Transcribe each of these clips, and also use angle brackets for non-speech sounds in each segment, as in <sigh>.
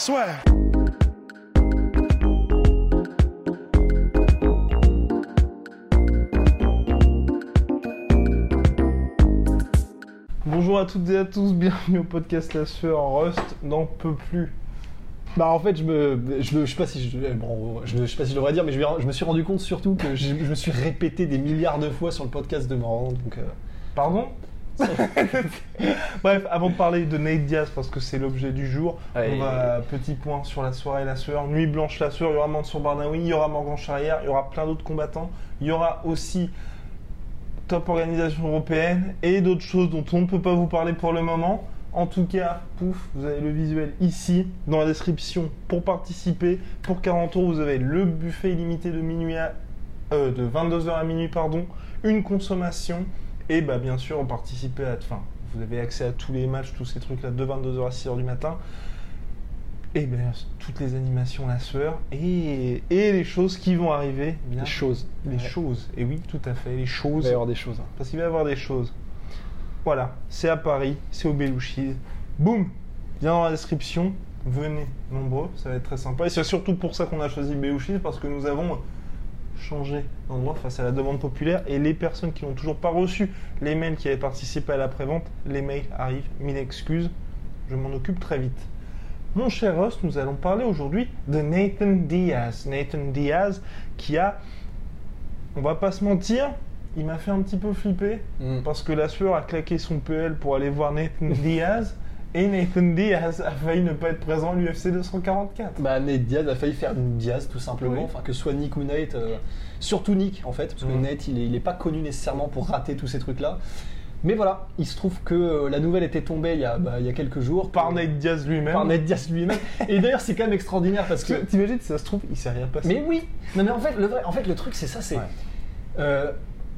Swear. Bonjour à toutes et à tous, bienvenue au podcast La Sueur. Rust n'en peut plus. Bah en fait je me je, me- je sais pas si je, bon, je, je sais pas si je devrais dire mais je, me suis rendu compte surtout que je, je me suis répété des milliards de fois sur le podcast de Morand donc euh, Pardon? <laughs> Bref, avant de parler de Nate Diaz, parce que c'est l'objet du jour, Allez. on va petit point sur la soirée La Sueur. Nuit blanche La Sueur, il y aura Mansour Barnaoui, il y aura Morgan Charrière, il y aura plein d'autres combattants, il y aura aussi top organisation européenne et d'autres choses dont on ne peut pas vous parler pour le moment. En tout cas, pouf, vous avez le visuel ici, dans la description, pour participer. Pour 40 euros, vous avez le buffet illimité de minuit à... euh, de 22h à minuit, pardon, une consommation, et bah bien sûr, participer à... Enfin, vous avez accès à tous les matchs, tous ces trucs-là, de 22h à 6h du matin. Et bien, toutes les animations La Sueur, et, et les choses qui vont arriver. Bien, des choses Les Ouais. choses, et oui, tout à fait, les il choses. va y avoir des choses hein. Parce qu'il va y avoir des choses. Voilà, c'est à Paris, c'est au Belouchis. Boum Bien dans la description, venez nombreux, ça va être très sympa. Et c'est surtout pour ça qu'on a choisi Belouchis, parce que nous avons changé d'endroit face à la demande populaire. Et les personnes qui n'ont toujours pas reçu les mails qui avaient participé à la prévente, les mails arrivent, mille excuses. Je m'en occupe très vite. Mon cher Ross, nous allons parler aujourd'hui de Nathan Diaz. Nathan Diaz qui a, on va pas se mentir, il m'a fait un petit peu flipper Mm. parce que la sueur a claqué son PL pour aller voir Nathan <laughs> Diaz et Nathan Diaz a failli ne pas être présent à l'UFC 244. Bah Nate Diaz a failli faire une Diaz tout simplement Oui. enfin que ce soit Nick ou Nate euh, surtout Nick en fait parce que Mm. Nate il est, il est pas connu nécessairement pour rater tous ces trucs là mais voilà il se trouve que euh, la nouvelle était tombée il y a, bah, il y a quelques jours Par Nate Diaz lui-même. par Nate Diaz lui-même et d'ailleurs c'est quand même extraordinaire parce que <laughs> t'imagines, si ça se trouve, il s'est rien passé. Mais oui Non mais en fait le, vrai, en fait, le truc c'est ça, c'est... Ouais. Euh,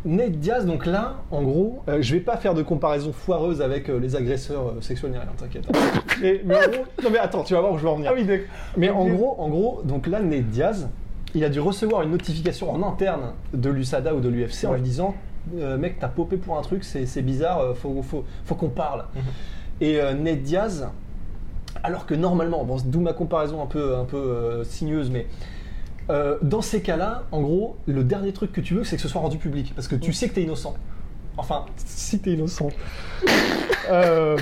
Nate Diaz, donc là, en gros, euh, je vais pas faire de comparaison foireuse avec euh, les agresseurs euh, sexuels ni rien, t'inquiète. <laughs> mais, mais en gros, non mais attends, tu vas voir où je veux en venir. Ah oui, d'accord. Mais en gros, en gros, donc là, Nate Diaz, il a dû recevoir une notification en interne de l'USADA ou de l'UFC en Ouais. lui disant euh, Mec, t'as popé pour un truc, c'est c'est bizarre, euh, faut, faut, faut qu'on parle. Mhm. Et euh, Nate Diaz, alors que normalement, bon, d'où ma comparaison un peu, un peu euh, sinueuse, mais euh, dans ces cas-là, en gros, le dernier truc que tu veux, c'est que ce soit rendu public, parce que tu sais que t'es innocent. Enfin, si t'es innocent. <laughs> Euh,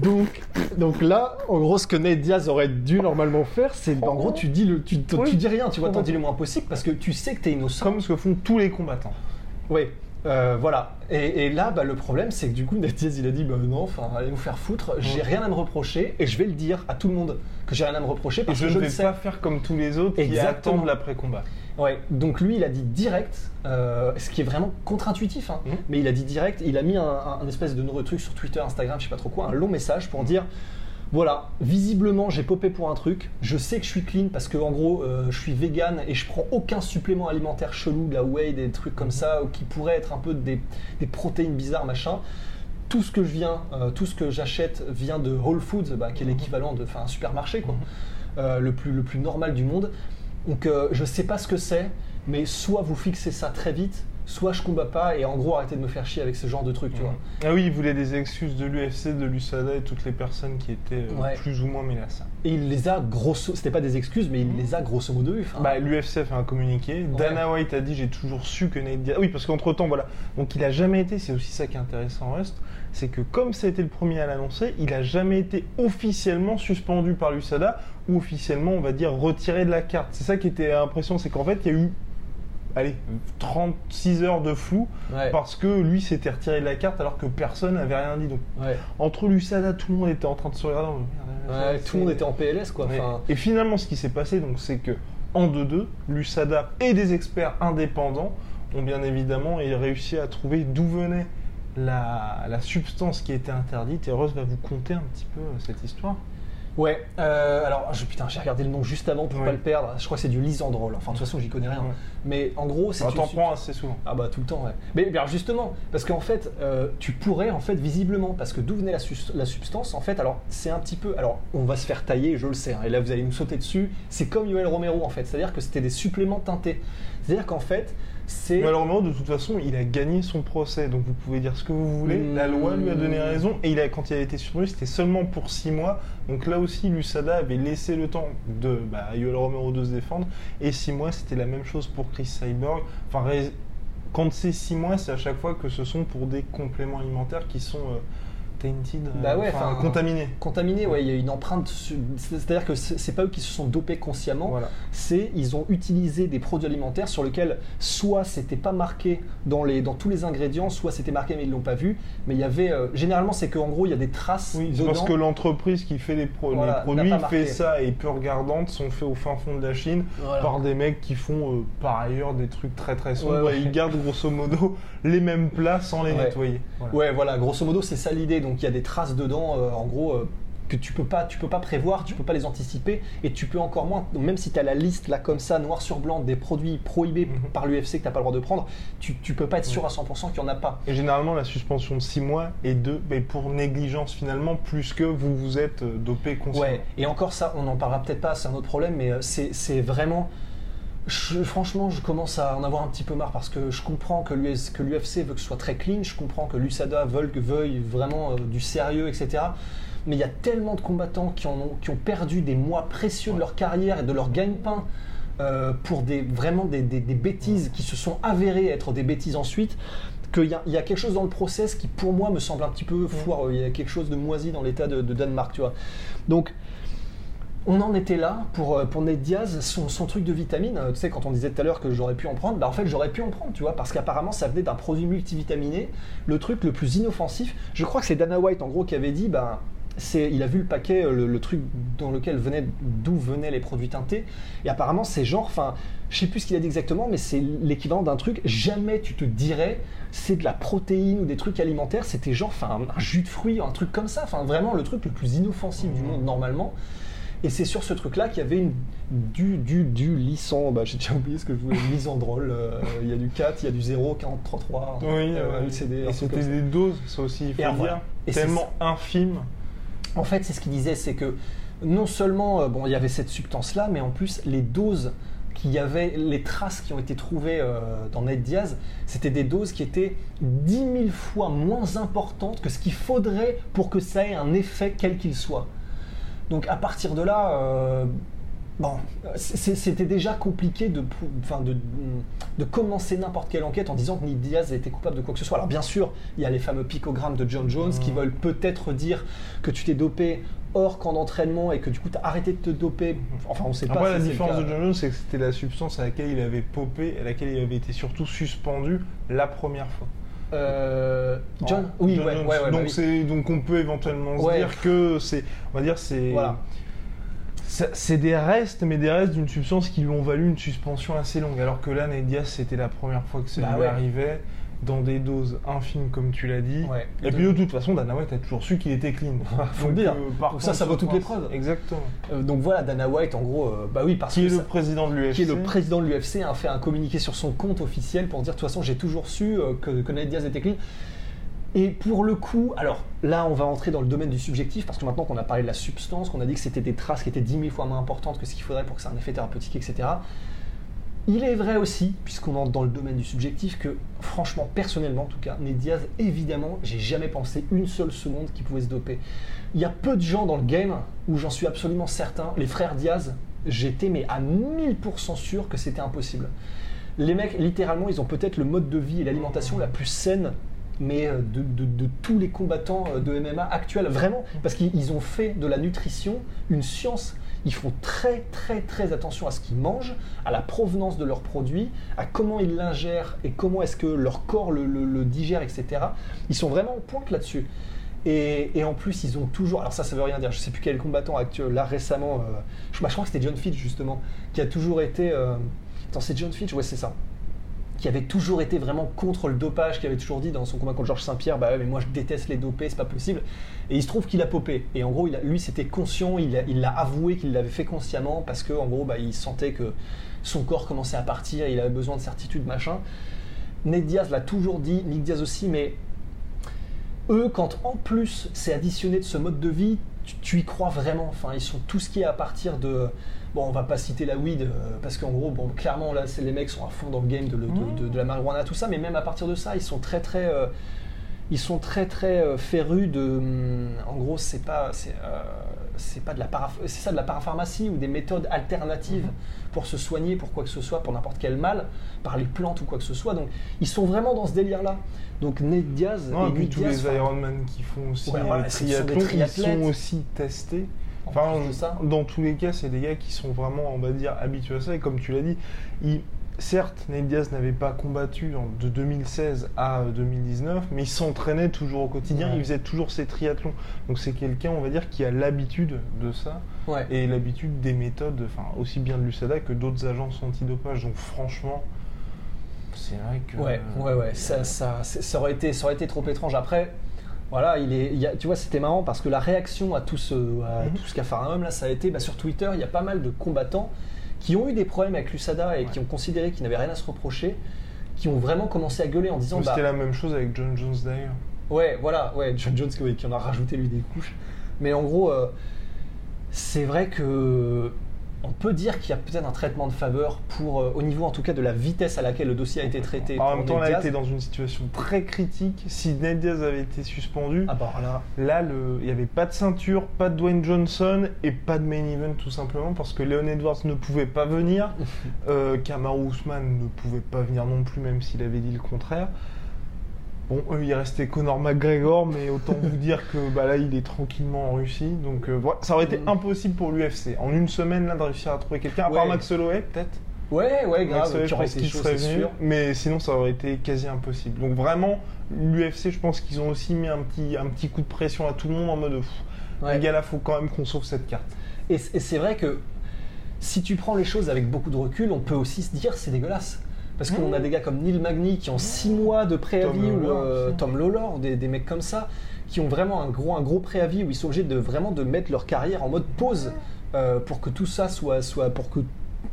donc, donc là, en gros, ce que Nate Diaz aurait dû normalement faire, c'est en gros, tu dis, le, tu, tu Oui. dis rien, tu vois, t'en dis le moins possible, parce que tu sais que t'es innocent. Comme ce que font tous les combattants. Oui, euh, voilà. Et, et là, bah, le problème, c'est que du coup, <laughs> Nate Diaz, il a dit, bah non, enfin, allez vous faire foutre, j'ai rien à me reprocher, et je vais le dire à tout le monde que j'ai rien à me reprocher, Et parce je que ne je vais le sais. pas faire comme tous les autres qui Exactement. attendent l'après-combat. Ouais, donc lui, il a dit direct, euh, ce qui est vraiment contre-intuitif, hein, Mhm. mais il a dit direct, il a mis un, un- un espèce de nouveau truc sur Twitter, Instagram, je sais pas trop quoi, un long message pour dire voilà, visiblement j'ai popé pour un truc, je sais que je suis clean parce que en gros euh, je suis vegan et je prends aucun supplément alimentaire chelou, de la whey, des trucs comme ça, ou qui pourraient être un peu des, des protéines bizarres, machin. Tout ce que je viens, euh, tout ce que j'achète vient de Whole Foods, bah, qui est l'équivalent de un supermarché, quoi, Euh, le, plus, le plus normal du monde. Donc je sais pas ce que c'est, mais soit vous fixez ça très vite, soit je combats pas et en gros arrêtez de me faire chier avec ce genre de truc, tu vois. Ah oui, il voulait des excuses de l'UFC, de l'USADA et toutes les personnes qui étaient euh, Ouais. plus ou moins ça. Et il les a grosso, c'était pas des excuses, mais il les a grosso modo eu. enfin. Bah, l'UFC a fait un communiqué. Dana White a dit j'ai toujours su que Nate Diaz. Oui, parce qu'entre temps, voilà. Donc il a jamais été. C'est aussi ça qui est intéressant, Rust, c'est que comme ça a été le premier à l'annoncer, il a jamais été officiellement suspendu par l'USADA ou officiellement, on va dire, retiré de la carte. C'est ça qui était impressionnant, c'est qu'en fait, il y a eu, allez, 36 heures de flou Ouais. parce que lui s'était retiré de la carte alors que personne n'avait rien dit. Donc Ouais. entre l'USADA, tout le monde était en train de se regarder. Ouais, tout le monde était en PLS quoi. Enfin, Et finalement, ce qui s'est passé, donc, c'est que en 2-2, l'USADA et des experts indépendants ont bien évidemment réussi à trouver d'où venait la, la substance qui été interdite. Et Rose va vous conter un petit peu euh, cette histoire. Ouais, euh, alors je, putain, j'ai regardé le nom juste avant pour Ouais. pas le perdre. Je crois que c'est du Lisandrol. Enfin, de toute façon, j'y connais rien. Mais en gros, c'est une t'en sub- prend assez souvent. Ah bah tout le temps, ouais. Mais, alors justement, parce qu'en fait, euh, tu pourrais en fait visiblement, parce que d'où venait la substance, en fait, alors c'est un petit peu, alors on va se faire tailler, je le sais, hein, et là vous allez me sauter dessus, c'est comme Yoel Romero en fait, c'est-à-dire que c'était des suppléments teintés. C'est-à-dire qu'en fait, c'est... Romero, de toute façon, il a gagné son procès, donc vous pouvez dire ce que vous voulez. La loi lui a donné raison, et il a, quand il a été suspendu, c'était seulement pour 6 mois. Donc là aussi, l'USADA avait laissé le temps de bah, Yoel Romero de se défendre, et 6 mois, c'était la même chose pour Chris Cyborg. Enfin, quand c'est 6 mois, c'est à chaque fois que ce sont pour des compléments alimentaires qui sont euh, tainted, euh, Bah ouais, enfin, contaminés. Contaminé, ouais, il y a une empreinte. C'est-à-dire que c'est pas eux qui se sont dopés consciemment, Voilà. c'est ils ont utilisé des produits alimentaires sur lesquels soit c'était pas marqué dans, les, dans tous les ingrédients, soit c'était marqué mais ils l'ont pas vu. Mais il y avait euh, généralement c'est qu'en gros il y a des traces Oui, dedans. parce que l'entreprise qui fait les, pro- les Voilà, produits fait ça et peu regardantes sont faits au fin fond de la Chine Voilà. par des mecs qui font euh, par ailleurs des trucs très très sombres Ouais, ouais. et ils gardent grosso modo <laughs> les mêmes plats sans les Ouais. nettoyer. Ouais, voilà, grosso modo, c'est ça l'idée. Donc il y a des traces dedans, euh, en gros, euh, que tu peux pas, tu peux pas prévoir, tu peux pas les anticiper, et tu peux encore moins, même si tu as la liste là comme ça, noir sur blanc, des produits prohibés Mhm. par l'UFC que t'as pas le droit de prendre, tu, tu peux pas être sûr à 100% qu'il y en a pas. Et généralement la suspension de 6 mois est de mais pour négligence finalement plus que vous vous êtes euh, dopé consciemment. Ouais, et encore ça, on en parlera peut-être pas, c'est un autre problème, mais c'est c'est vraiment. Franchement, je commence à en avoir un petit peu marre parce que je comprends que l'UFC veut que ce soit très clean, je comprends que l'USADA veuille, vraiment euh, du sérieux, etc. Mais il y a tellement de combattants qui, ont, perdu des mois précieux de leur carrière et de leur gagne-pain euh, pour des, vraiment des, bêtises qui se sont avérées être des bêtises ensuite, qu'il y, a- il y a quelque chose dans le process qui, pour moi, me semble un petit peu foireux. Il y a quelque chose de moisi dans l'état de, de Danemark, tu vois. Donc, on en était là pour, euh, Ned Diaz, son, truc de vitamine. Euh, Tu sais, quand on disait tout à l'heure que j'aurais pu en prendre, bah en fait, j'aurais pu en prendre, tu vois, parce qu'apparemment, ça venait d'un produit multivitaminé, le truc le plus inoffensif. Je crois que c'est Dana White, en gros, qui avait dit, bah, il a vu le paquet, euh, le, le truc dans lequel venait, d'où venaient les produits teintés, et apparemment, c'est genre, enfin, je sais plus ce qu'il a dit exactement, mais c'est l'équivalent d'un truc, jamais tu te dirais, c'est de la protéine ou des trucs alimentaires, c'était genre, enfin, un jus de fruits, un truc comme ça, enfin, vraiment le truc le plus inoffensif du monde, normalement. Et c'est sur ce truc-là qu'il y avait une, du, du, du lysan, bah, j'ai déjà oublié ce que je voulais, <laughs> lysandrol, euh, il y a du 4, il y a du 0, 40, 33, Oui, euh, LCD, et c'était des doses, ça aussi il faut Et dire, Et tellement infimes. En fait, c'est ce qu'il disait, c'est que non seulement euh, bon, il y avait cette substance-là, mais en plus les doses qu'il y avait, les traces qui ont été trouvées euh, dans Ned Diaz, c'était des doses qui étaient 10 000 fois moins importantes que ce qu'il faudrait pour que ça ait un effet quel qu'il soit. Donc à partir de là, euh, bon, c'était déjà compliqué de, enfin, de, de commencer n'importe quelle enquête en disant que Ned Diaz était coupable de quoi que ce soit. Alors bien sûr, il y a les fameux picogrammes de John Jones qui Mhm. veulent peut-être dire que tu t'es dopé hors camp d'entraînement et que du coup tu as arrêté de te doper. Enfin, on sait pas. Après, la différence de John Jones, c'est que c'était la substance à laquelle il avait popé, à laquelle il avait été surtout suspendu la première fois. Euh, John, oui, John ouais, Jones. ouais, ouais, bah donc, oui. donc on peut éventuellement se dire que c'est, on va dire c'est, Voilà. c'est des restes, mais des restes d'une substance qui lui ont valu une suspension assez longue. Alors que là, Ned c'était la première fois que ça Bah lui arrivait dans des doses infimes, comme tu l'as dit. Et puis de toute façon, Dana White a toujours su qu'il était clean. <laughs> Faut le Donc, dire. euh, par Donc ça, ça vaut toutes les preuves. Exactement. Euh, donc voilà, Dana White, en gros, euh, bah oui, parce Qui que est ça- le président de l'UFC qui est le président de l'UFC, a fait un communiqué sur son compte officiel pour dire de toute façon j'ai toujours su que, que Ned Diaz était clean. Et pour le coup, alors là on va entrer dans le domaine du subjectif parce que maintenant qu'on a parlé de la substance, qu'on a dit que c'était des traces qui étaient 10 000 fois moins importantes que ce qu'il faudrait pour que ait un effet thérapeutique, etc. Il est vrai aussi, puisqu'on entre dans le domaine du subjectif, que franchement, personnellement en tout cas, Ned Diaz, évidemment, j'ai jamais pensé une seule seconde qu'il pouvait se doper. Il y a peu de gens dans le game où j'en suis absolument certain. Les frères Diaz, j'étais mais à 1000% sûr que c'était impossible. Les mecs, littéralement, ils ont peut-être le mode de vie et l'alimentation la plus saine mais euh, de, tous les combattants euh, de MMA actuels, vraiment, parce qu'ils ils ont fait de la nutrition une science. Ils font très très très attention à ce qu'ils mangent, à la provenance de leurs produits, à comment ils l'ingèrent et comment est-ce que leur corps le, digère, etc. Ils sont vraiment en pointe là-dessus. Et, en plus, ils ont toujours. Alors, ça, ça veut rien dire. Je sais plus quel combattant actuel, là récemment. euh, je, bah, je crois que c'était John Fitch, justement, qui a toujours été. Attends, c'est John Fitch? Ouais, c'est ça. Qui avait toujours été vraiment contre le dopage, qui avait toujours dit dans son combat contre Georges Saint-Pierre, bah mais moi je déteste les dopés, c'est pas possible. Et il se trouve qu'il a popé. Et en gros, lui, c'était conscient, il l'a avoué qu'il l'avait fait consciemment parce que en gros, bah, il sentait que son corps commençait à partir, il avait besoin de certitude, machin. Ned Diaz l'a toujours dit, Nick Diaz aussi, mais eux, quand en plus c'est additionné de ce mode de vie, tu, y crois vraiment. Enfin, ils sont tout ce qui est à partir de. Bon, on va pas citer la weed, euh, parce qu'en gros, bon, clairement, là, les mecs sont à fond dans le game de, la marijuana, tout ça, mais même à partir de ça, ils sont très, très. euh, ils sont très très euh, férus de hum, en gros c'est pas c'est pas de la para- c'est ça de la parapharmacie ou des méthodes alternatives pour se soigner pour quoi que ce soit pour n'importe quel mal par les plantes ou quoi que ce soit donc ils sont vraiment dans ce délire là donc Ned Diaz Non, et puis tous Diaz, les Ironman qui font aussi Ouais, les voilà, triathlons, ils sont aussi testés. en Enfin, ça dans tous les cas, c'est des gars qui sont vraiment, on va dire, habitués à ça. Et comme tu l'as dit, ils- certes, Nate Diaz n'avait pas combattu de 2016 à euh, 2019, mais il s'entraînait toujours au quotidien, Ouais. il faisait toujours ses triathlons. Donc c'est quelqu'un, on va dire, qui a l'habitude de ça ouais et l'habitude des méthodes, enfin aussi bien de l'USADA que d'autres agences antidopage. Donc franchement, c'est vrai que. Ouais, ouais, ouais. Ça, ça, ça aurait été, ça aurait été trop étrange. Après, voilà, il est, il a- tu vois, c'était marrant parce que la réaction à tout ce, à Mhm. tout ce qu'a fait un homme là, ça a été bah, sur Twitter. Il y a pas mal de combattants qui ont eu des problèmes avec l'USADA et qui ont considéré qu'ils n'avaient rien à se reprocher, qui ont vraiment commencé à gueuler en disant, bah, C'était la même chose avec John Jones d'ailleurs. Ouais, voilà, ouais, John Jones qui en a rajouté lui des couches. Mais en gros, euh, c'est vrai que on peut dire qu'il y a peut-être un traitement de faveur pour, euh, au niveau en tout cas de la vitesse à laquelle le dossier a été traité. En même temps, là, il Diaz. était dans une situation très critique. Si Ned Diaz avait été suspendu, Ah bah là, là, le- il n'y avait pas de ceinture, pas de Dwayne Johnson et pas de main event tout simplement parce que Leon Edwards ne pouvait pas venir, <laughs> euh, Kamaru Usman ne pouvait pas venir non plus, même s'il avait dit le contraire. Bon, eux, il restait Conor McGregor, mais autant vous dire que bah, là, il est tranquillement en Russie. Donc, euh, voilà, ça aurait été Mm. impossible pour l'UFC. En une semaine, là, de réussir à trouver quelqu'un, à part. Max Holloway, peut-être. Ouais, ouais, grave, Holloway, je pense qu'il serait venu, mais sinon ça aurait été quasi impossible. Donc vraiment, l'UFC, je pense qu'ils ont aussi mis un petit, un petit coup de pression à tout le monde en mode pff, Ouais. les gars là, faut quand même qu'on sauve cette carte. Et c'est vrai que si tu prends les choses avec beaucoup de recul, on peut aussi se dire c'est dégueulasse. Parce qu'on Mmh. a des gars comme Neil Magny qui ont 6 mois de préavis, Tom ou euh. Tom Lawlor, des, des mecs comme ça, qui ont vraiment un gros, un gros préavis où ils sont obligés de vraiment de mettre leur carrière en mode pause euh, pour que tout ça soit, soit pour que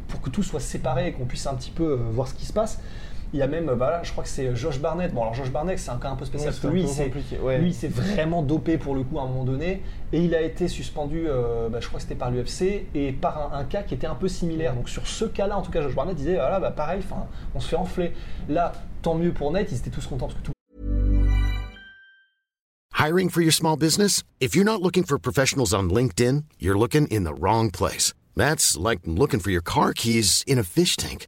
pour que tout soit séparé et qu'on puisse un petit peu euh, voir ce qui se passe. Il y a même, bah là, je crois que c'est Josh Barnett. Bon, alors Josh Barnett, c'est un cas un peu spécial Ouais, parce que c'est lui, peu il s'est- compliqué, ouais. lui, il s'est vraiment dopé pour le coup à un moment donné, et il a été suspendu, euh, bah, je crois que c'était par l'UFC, et par un, un cas qui était un peu similaire. Donc sur ce cas-là, en tout cas, Josh Barnett disait, voilà, bah, pareil, 'fin, on se fait enfler. Là, tant mieux pour Nate, ils étaient tous contents parce que tout Hiring for your small business? If you're not looking for professionals on LinkedIn, you're looking in the wrong place. That's like looking for your car keys in a fish tank.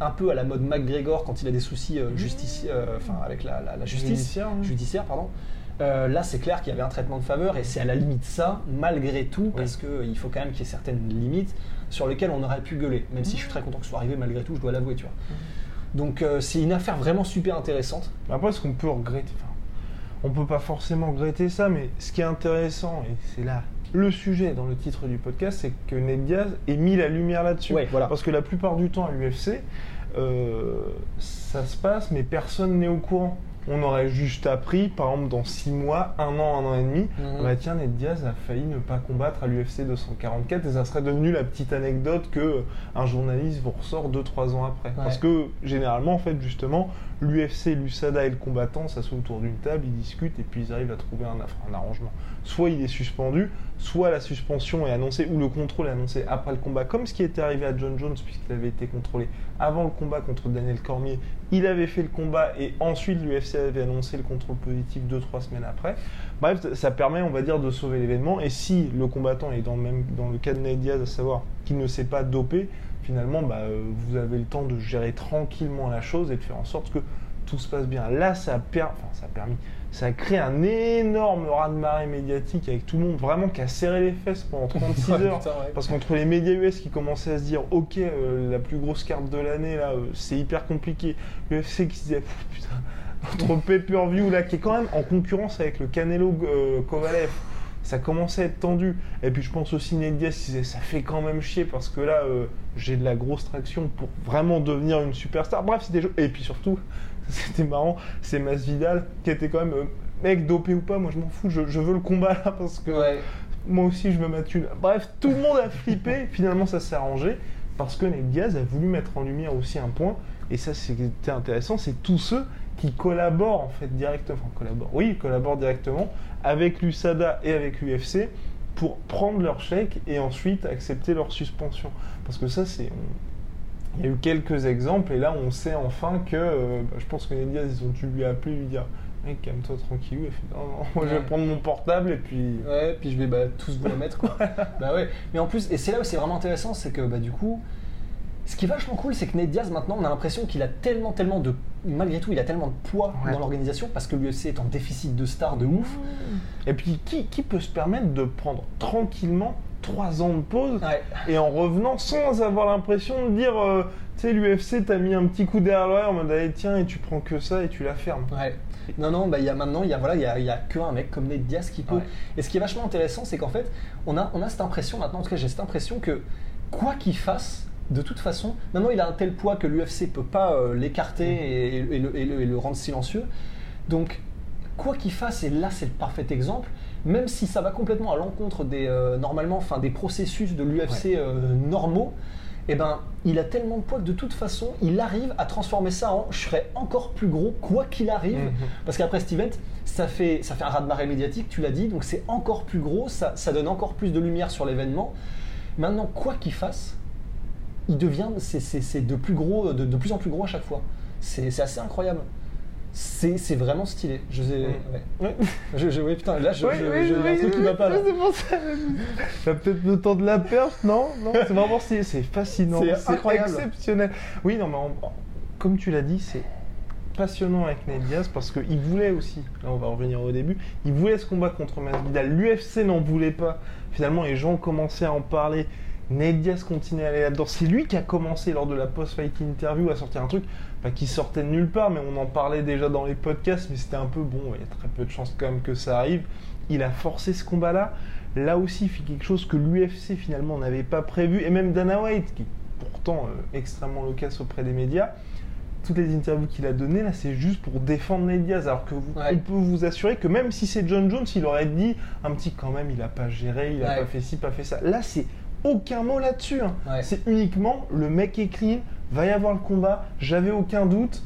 un peu à la mode McGregor quand il a des soucis euh, justici- euh, enfin, avec la, la- la justice. Judiciaire, judiciaire, pardon. Euh, là, c'est clair qu'il y avait un traitement de faveur et c'est à la limite ça, malgré tout, parce qu'il faut quand même qu'il y ait certaines limites sur lesquelles on aurait pu gueuler. Même si je suis très content que ce soit arrivé, malgré tout, je dois l'avouer, tu vois. Donc, euh, c'est une affaire vraiment super intéressante. Après, ce qu'on peut regretter, on peut pas forcément regretter ça, mais ce qui est intéressant, et c'est là le sujet dans le titre du podcast, c'est que Ned Diaz ait mis la lumière là-dessus. Ouais, voilà. Parce que la plupart du temps à l'UFC, euh, ça se passe, mais personne n'est au courant. On aurait juste appris, par exemple, dans 6 mois, un an, un an et demi, Mhm. bah tiens, Ned Diaz a failli ne pas combattre à l'UFC 244 et ça serait devenu la petite anecdote que un journaliste vous ressort 2-3 ans après. Ouais. Parce que généralement, en fait, justement, l'UFC, l'USADA et le combattant s'assoient autour d'une table, ils discutent et puis ils arrivent à trouver un, arrangement. Soit il est suspendu, soit la suspension est annoncée ou le contrôle est annoncé après le combat, comme ce qui était arrivé à John Jones puisqu'il avait été contrôlé avant le combat contre Daniel Cormier. Il avait fait le combat et ensuite l'UFC avait annoncé le contrôle positif 2-3 semaines après. Bref, ça permet, on va dire, de sauver l'événement. Et si le combattant est dans le, même, dans le cas de Ned Diaz, à savoir qu'il ne s'est pas dopé, finalement, bah, euh, vous avez le temps de gérer tranquillement la chose et de faire en sorte que tout se passe bien. Là, ça a, per- enfin, ça a permis, ça a créé un énorme raz-de-marée médiatique avec tout le monde vraiment qui a serré les fesses pendant <laughs> 36 Ouais, heures. putain, ouais. Parce qu'entre les médias US qui commençaient à se dire ok euh, la plus grosse carte de l'année là euh, c'est hyper compliqué, l'UFC qui se disait putain <laughs> notre pay-per-view là qui est quand même en concurrence avec le Canelo euh, Kovalev ça commençait à être tendu et puis je pense aussi Ned Diaz ça fait quand même chier parce que là euh, j'ai de la grosse traction pour vraiment devenir une superstar bref c'était et puis surtout <laughs> c'était marrant c'est Masvidal qui était quand même euh, mec dopé ou pas moi je m'en fous je, je veux le combat là parce que Ouais. moi aussi je me mets une. Bref, tout le monde a flippé. <laughs> Finalement, ça s'est arrangé parce que Ned Diaz a voulu mettre en lumière aussi un point. Et ça, c'était intéressant. C'est tous ceux qui collaborent en fait directement. Enfin, collaborent. Oui, ils collaborent directement avec l'USADA et avec l'UFC pour prendre leur chèque et ensuite accepter leur suspension. Parce que ça, c'est. Il y a eu quelques exemples et là, on sait enfin que. euh, bah, je pense que Ned Diaz, ils ont dû lui appeler, lui dire. Mec, calme-toi tranquillou. Il fait non, non, moi je vais prendre mon portable et puis. Ouais, puis je vais bah, tous vous la mettre quoi. <laughs> bah ouais. Mais en plus, et c'est là où c'est vraiment intéressant, c'est que bah du coup, ce qui est vachement cool, c'est que Ned Diaz maintenant, on a l'impression qu'il a tellement, tellement de, malgré tout, il a tellement de poids Ouais. dans l'organisation parce que l'UFC est en déficit de stars de ouf. Et puis, qui, qui peut se permettre de prendre tranquillement trois ans de pause Ouais. et en revenant sans avoir l'impression de dire, euh, tu sais, l'UFC t'a mis un petit coup derrière l'oreille en mode, allez, tiens, et tu prends que ça et tu la fermes. Ouais. Non, non, bah, il y a maintenant, il y a, voilà, il y a, y a mec comme Ned Diaz qui peut. Ouais. Et ce qui est vachement intéressant, c'est qu'en fait, on a, on a cette impression maintenant, en tout cas, j'ai cette impression que quoi qu'il fasse, de toute façon, maintenant il a un tel poids que l'UFC peut pas euh, l'écarter et, et le, et le- et le rendre silencieux. Donc, quoi qu'il fasse, et là c'est le parfait exemple, même si ça va complètement à l'encontre des, euh, normalement, enfin, des processus de l'UFC euh, normaux, eh ben, il a tellement de poids que de toute façon, il arrive à transformer ça en je serai encore plus gros quoi qu'il arrive. Mhm. Parce qu'après cet event, ça fait, ça fait un raz-de-marée médiatique, tu l'as dit, donc c'est encore plus gros, ça, ça donne encore plus de lumière sur l'événement. Maintenant, quoi qu'il fasse, il devient, c'est- c'est c'est de, plus gros, de, de plus en plus gros à chaque fois. C'est c'est assez incroyable. C'est c'est vraiment stylé. Je sais, Mm. ouais. Ouais. Je, je- oui, putain, là, je, Oui, je- oui, un oui, truc qui oui, va pas là. C'est pour ça. T'as peut-être le temps de la perche, non? Non, c'est vraiment stylé, c'est fascinant, C'est incroyable. exceptionnel. Oui, non, mais en- comme tu l'as dit, c'est passionnant avec Ned Diaz parce qu'il voulait aussi, là on va revenir au début, il voulait ce combat contre Masvidal. L'UFC n'en voulait pas. Finalement, les gens commençaient à en parler. Ned Diaz continuait à aller là-dedans. C'est lui qui a commencé lors de la post-fight interview à sortir un truc bah, qui sortait de nulle part, mais on en parlait déjà dans les podcasts, mais c'était un peu bon, il y a très peu de chances quand même que ça arrive. Il a forcé ce combat-là. Là aussi, il fait quelque chose que l'UFC finalement n'avait pas prévu, et même Dana White, qui est pourtant euh, extrêmement loquace auprès des médias, toutes les interviews qu'il a données, là, c'est juste pour défendre Ned Diaz. Alors que vous- Ouais. on peut vous assurer que même si c'est John Jones, il aurait dit un petit quand même, il a pas géré, il a Ouais. pas fait ci, pas fait ça. Là, c'est aucun mot là-dessus. hein. Ouais. C'est uniquement le mec clean, va y avoir le combat, j'avais aucun doute.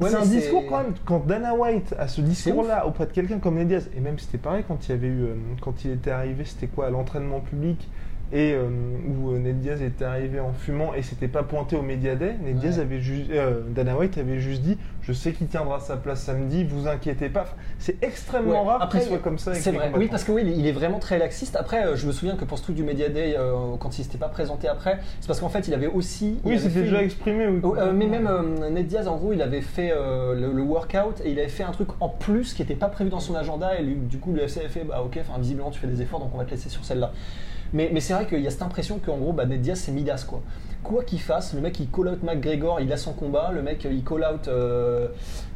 Ouais, c'est un discours quand même. Quand Dana White a ce discours-là auprès de quelqu'un comme Ned Diaz, et même c'était pareil quand il y avait eu, euh, quand il était arrivé, c'était quoi, à l'entraînement public et euh, où euh, Ned Diaz était arrivé en fumant et c'était pas pointé au Media Day. Ned Diaz avait juste, euh, Dana White avait juste dit, je sais qu'il tiendra sa place samedi, vous inquiétez pas. Enfin, c'est extrêmement Ouais. rare qu'il soit comme ça. C'est vrai, oui, parce que oui, il est vraiment très laxiste. Après, euh, je me souviens que pour ce truc du Media Day, quand il s'était pas présenté après, c'est parce qu'en fait, il avait aussi. il Oui, fait déjà une- exprimé. Oui, Oh, mais même Ned Diaz, en gros, il avait fait le, le workout et il avait fait un truc en plus qui n'était pas prévu dans son agenda. Et lui- du coup, le FC avait fait Bah, ok, visiblement, tu fais des efforts, donc on va te laisser sur celle-là. Mais, mais c'est vrai qu'il y a cette impression qu'en gros, bah, Ned Diaz, c'est Midas, quoi. Quoi qu'il fasse, le mec, il call out McGregor, il a son combat. Le mec, il call out euh,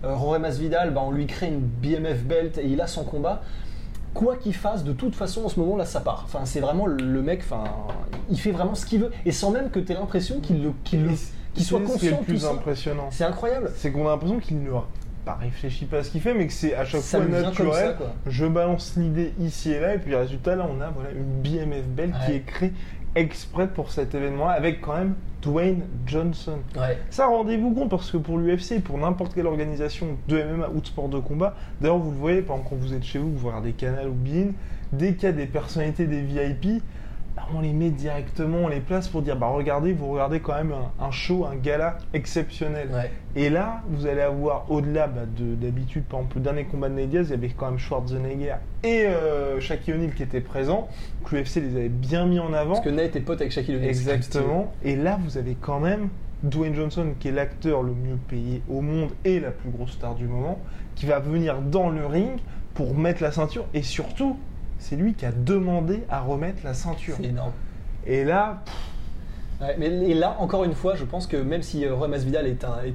euh, Masvidal, bah, on lui crée une BMF belt et il a son combat. Quoi qu'il fasse, de toute façon, en ce moment-là, ça part. Enfin, c'est vraiment le le mec, enfin, il fait vraiment ce qu'il veut. Et sans même que tu aies l'impression qu'il le, qu'il le- soit c'est ce qui est conscient le de tout plus impressionnant. C'est incroyable. C'est qu'on a l'impression qu'il ne pas réfléchit pas à ce qu'il fait, mais que c'est à chaque Ça fois naturel. ça, je balance l'idée ici et là, et puis résultat, là, on a voilà, une BMF belle qui est créée exprès pour cet événement-là, avec quand même Dwayne Johnson. Ouais. Ça, rendez-vous compte, parce que pour l'UFC, pour n'importe quelle organisation de MMA ou de sport de combat, d'ailleurs, vous le voyez, par exemple, quand vous êtes chez vous, vous regardez Canal ou Bein, dès qu'il y a des personnalités, des VIP, bah, on les met directement, on les place pour dire, bah regardez, vous regardez quand même un, un show, un gala exceptionnel. Ouais. Et là, vous allez avoir, au-delà bah, de- d'habitude, par exemple, le dernier combat de Ned Diaz, il y avait quand même Schwarzenegger et euh, Shaquille O'Neal qui étaient présents. Donc l'UFC les avait bien mis en avant. Parce que Nate est pote avec Shaquille O'Neal. Exactement. Et là, vous avez quand même Dwayne Johnson, qui est l'acteur le mieux payé au monde et la plus grosse star du moment, qui va venir dans le ring pour mettre la ceinture. Et surtout, c'est lui qui a demandé à remettre la ceinture. C'est énorme. Et là, Ouais, mais et là, encore une fois, je pense que même si euh, Roy Masvidal est un. est-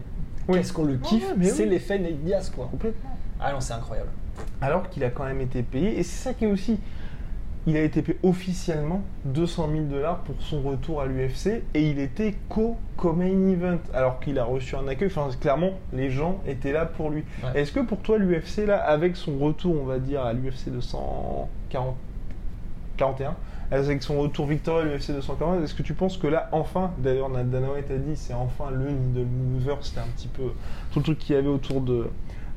Oui. Qu'est-ce qu'on le kiffe, Ouais, c'est oui. l'effet Nate Diaz, quoi. complètement. Ah non, c'est incroyable. Alors qu'il a quand même été payé. Et c'est ça qui est aussi. Il a été payé officiellement 200 000 dollars pour son retour à l'UFC et il était co-main event alors qu'il a reçu un accueil. Enfin, clairement, les gens étaient là pour lui. Ouais. Est-ce que pour toi, l'UFC, là, avec son retour, on va dire, à l'UFC 240 41, avec son retour victorieux à l'UFC 240, est-ce que tu penses que là, enfin, d'ailleurs, Dana White a dit, c'est enfin le needle mover, c'était un petit peu tout le truc qu'il y avait autour de,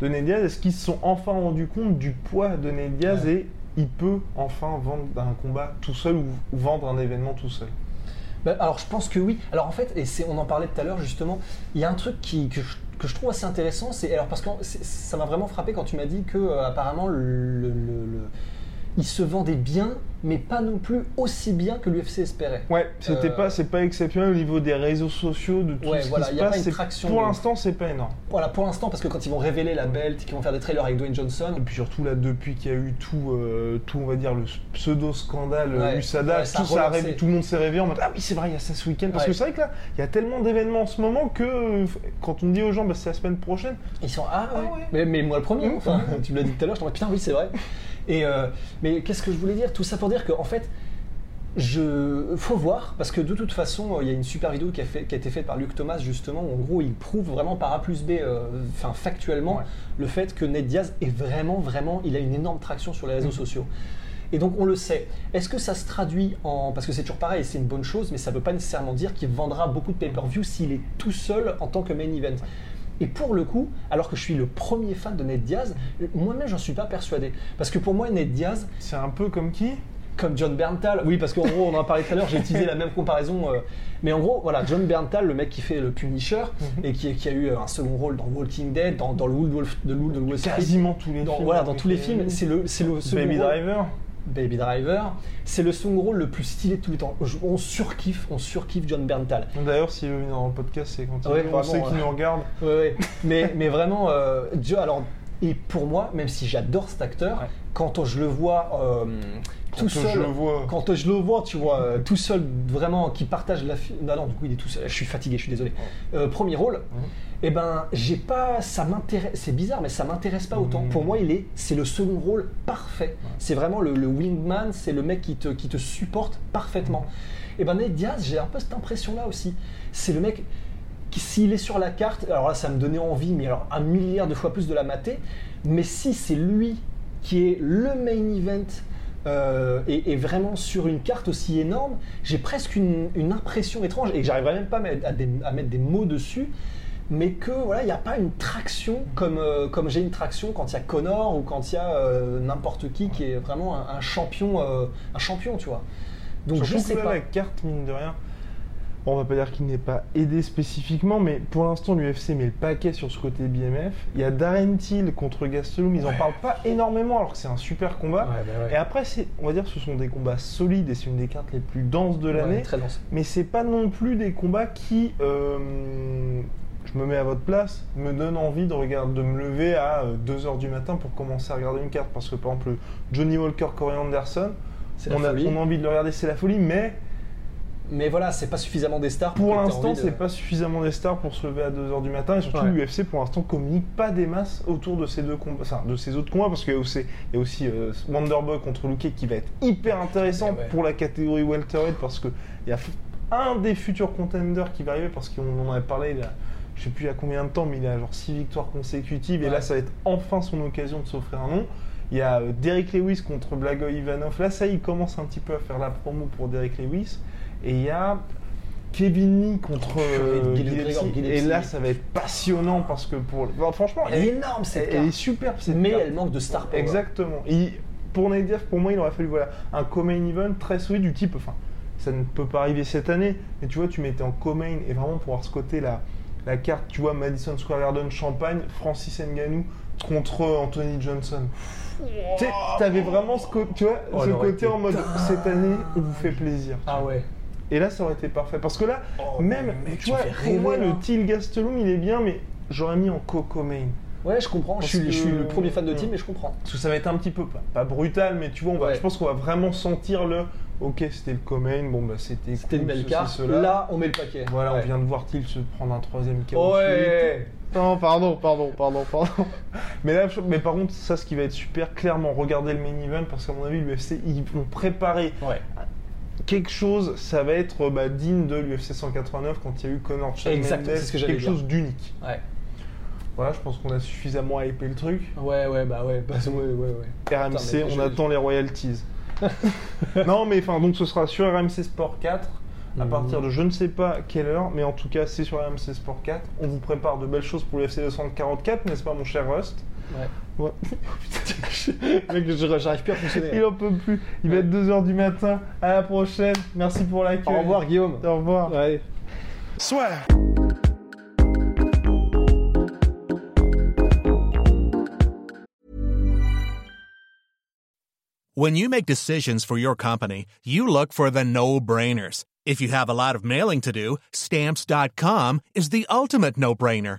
de Ned Diaz, est-ce qu'ils se sont enfin rendus compte du poids de Ned Diaz Ouais. et il peut enfin vendre un combat tout seul ou, vendre un événement tout seul Bah, alors je pense que oui. Alors en fait, et on en parlait tout à l'heure justement, il y a un truc que, je, que je trouve assez intéressant, c'est alors parce que ça m'a vraiment frappé quand tu m'as dit que euh, apparemment le- il se vendait bien, mais pas non plus aussi bien que l'UFC espérait. Ouais, c'était Euh, pas, c'est pas exceptionnel au niveau des réseaux sociaux, de tout Ouais, ce voilà, qui y se pas passe. une c'est- traction Pour de- l'instant, c'est pas énorme. Voilà, pour l'instant, parce que quand ils vont révéler la belt, qu'ils vont faire des trailers avec Dwayne Johnson, Et puis surtout là, depuis qu'il y a eu tout, euh, tout on va dire le pseudo scandale Ouais, USADA, ouais, ça a tout, ça tout le monde s'est réveillé en mode ah oui c'est vrai il y a ça ce week-end parce que c'est vrai que là il y a tellement d'événements en ce moment que euh, quand on dit aux gens bah, c'est la semaine prochaine, Ils sont ah ouais. Ah ouais. Mais, mais moi le premier. Mmh. Enfin, tu me l'as dit tout à l'heure. Je t'en putain oui c'est vrai. Et euh, mais qu'est-ce que je voulais dire? Tout ça pour dire qu'en fait, je faut voir parce que de toute façon, il y a une super vidéo qui a, fait, qui a été faite par Luc Thomas justement. Où en gros, il prouve vraiment par A plus B, euh, factuellement, Ouais. le fait que Ned Diaz est vraiment, vraiment, il a une énorme traction sur les réseaux Mhm. sociaux. Et donc on le sait. Est-ce que ça se traduit en... Parce que c'est toujours pareil, c'est une bonne chose, mais ça ne veut pas nécessairement dire qu'il vendra beaucoup de pay-per-view s'il est tout seul en tant que main event. Et pour le coup, alors que je suis le premier fan de Ned Diaz, moi-même j'en suis pas persuadé. Parce que pour moi, Ned Diaz, c'est un peu comme qui? comme John Berntal, oui, parce qu'en gros, on en a parlé tout à l'heure, j'ai utilisé la même comparaison. euh, mais en gros, voilà, John Berntal, le mec qui fait le Punisher, Mhm. et qui, qui a eu un second rôle dans Walking Dead, dans, dans le Wolf, de Wood de Street, Quasiment tous les dans, films. voilà, dans tous les les- films, c'est le, c'est le second Baby rôle- Driver. Baby Driver, c'est le second rôle le plus stylé de tous les temps. Je- On surkiffe, on surkiffe John Berntal. D'ailleurs s'il veut venir dans le podcast c'est quand il Ouais, veut. on sait qu'il nous regarde. Ouais, ouais. Mais, mais vraiment, euh, Joe, alors, et pour moi, même si j'adore cet acteur, quand tout vois euh, tout Quand seul, je le vois. quand je le vois, tu vois, euh, tout seul, vraiment, qui partage la. fi- Non, non, du coup, il est tout seul. Je suis fatigué, je suis désolé. Euh, premier rôle. Et ben, j'ai pas, ça m'intéresse. C'est bizarre, mais ça m'intéresse pas autant. Mhm. Pour moi, il est, c'est le second rôle parfait. C'est vraiment le, le wingman, c'est le mec qui te, qui te supporte parfaitement. Et ben, Ned Diaz, j'ai un peu cette impression-là aussi. C'est le mec s'il est sur la carte, alors là, ça me donnait envie, mais alors un milliard de fois plus de la mater. Mais si c'est lui qui est le main event euh, et, et vraiment sur une carte aussi énorme, j'ai presque une, une impression étrange et que j'arriverai même pas à mettre, des- à mettre des mots dessus, mais que voilà, il n'y a pas une traction comme, euh, comme j'ai une traction quand il y a Connor ou quand il y a euh, n'importe qui qui est vraiment un, un champion, un champion, tu vois. Donc je que sais pas. la carte, mine de rien, on va pas dire qu'il n'est pas aidé spécifiquement, mais pour l'instant, l'UFC met le paquet sur ce côté BMF. Il y a Darren Till contre Gastelum, ils en Ouais. parlent pas énormément alors que c'est un super combat. Ouais, bah ouais. Et après, on va dire, ce sont des combats solides et c'est une des cartes les plus denses de l'année. Mais c'est pas non plus des combats qui, euh, je me mets à votre place, me donnent envie de regarder, de me lever à 2h du matin pour commencer à regarder une carte. Parce que par exemple, le Johnny Walker, Corey Anderson, a, on a envie de le regarder, c'est la folie, mais Mais voilà, c'est pas suffisamment des stars. pour t'aies l'instant, de- c'est pas suffisamment des stars pour se lever à 2h du matin. Et surtout, Ouais. l'UFC pour l'instant communique pas des masses autour de ces deux combats, enfin, de ces autres combats, parce qu'il y a aussi, il y a aussi euh, Wonderboy contre Luke qui va être hyper intéressant ouais. pour la catégorie welterweight parce que il y a un des futurs contenders qui va arriver parce qu'on en avait parlé. Il a, je sais plus il y a combien de temps, mais il a genre 6 victoires consécutives et là, ça va être enfin son occasion de s'offrir un nom. Il y a euh, Derek Lewis contre Blago Ivanov. Là, ça, il commence un petit peu à faire la promo pour Derek Lewis. Et il y a Kevin Lee contre euh, Gillespie. Et là, ça va être passionnant parce que pour. Enfin, franchement, Elle est énorme cette elle, carte. elle est superbe cette mais carte. elle manque de star power. Exactement. Et pour Nadir, pour moi, il aurait fallu voilà, un co-main event très solide du type. Enfin, ça ne peut pas arriver cette année, mais tu vois, tu mettais en co-main et vraiment pour avoir ce côté la, la carte, tu vois, Madison Square Garden, Champagne, Francis Ngannou contre Anthony Johnson. Tu sais, t'avais vraiment ce, tu vois, Oh, ce côté en mode cette année, on vous fait plaisir. Ah ouais. Et là, ça aurait été parfait. Parce que là, Oh, même, mec, tu tu vois, pour moi, le. Teal Gastelum, il est bien, mais j'aurais mis en Coco Main. Ouais, je comprends. Je suis, je suis que- le premier fan de team, mais je comprends. Parce que ça va être un petit peu, pas, pas brutal, mais tu vois, on va, Ouais. je pense qu'on va vraiment sentir le. Ok, c'était le Comain, bon bah c'était. C'était cool, une belle carte. Là, on met le paquet. Voilà, Ouais. on vient de voir Thiel se prendre un troisième KO. Ouais. Non, pardon, pardon, pardon, pardon. <laughs> mais là, je- mais par contre, ça, ce qui va être super, clairement, regardez le main event parce qu'à mon avis, l'UFC, ils vont préparer Ouais. Quelque chose. Ça va être bah, digne de l'UFC 189 quand il y a eu Conor Chael Exactement, Mendes, c'est ce que j'allais quelque dire. chose d'unique. Ouais. Voilà, je pense qu'on a suffisamment hypé le truc. Ouais, ouais, bah ouais, bah, ouais, ouais, ouais. RMC, on attend les royalties. <laughs> non, mais enfin, donc ce sera sur RMC Sport 4 à Mhm. partir de je ne sais pas quelle heure, mais en tout cas, c'est sur RMC Sport 4. On vous prépare de belles choses pour l'UFC 244, n'est-ce pas, mon cher Rust? Ouais. Ouais. <laughs> Mec, je- j'arrive plus à fonctionner. Il en peut plus. Il va être 2h du matin. À la prochaine. Merci pour l'accueil. Au revoir, Guillaume. Au revoir. Ouais. Soit. When you make decisions for your company, you look for the no brainers. If you have a lot of mailing to do, stamps.com is the ultimate no brainer.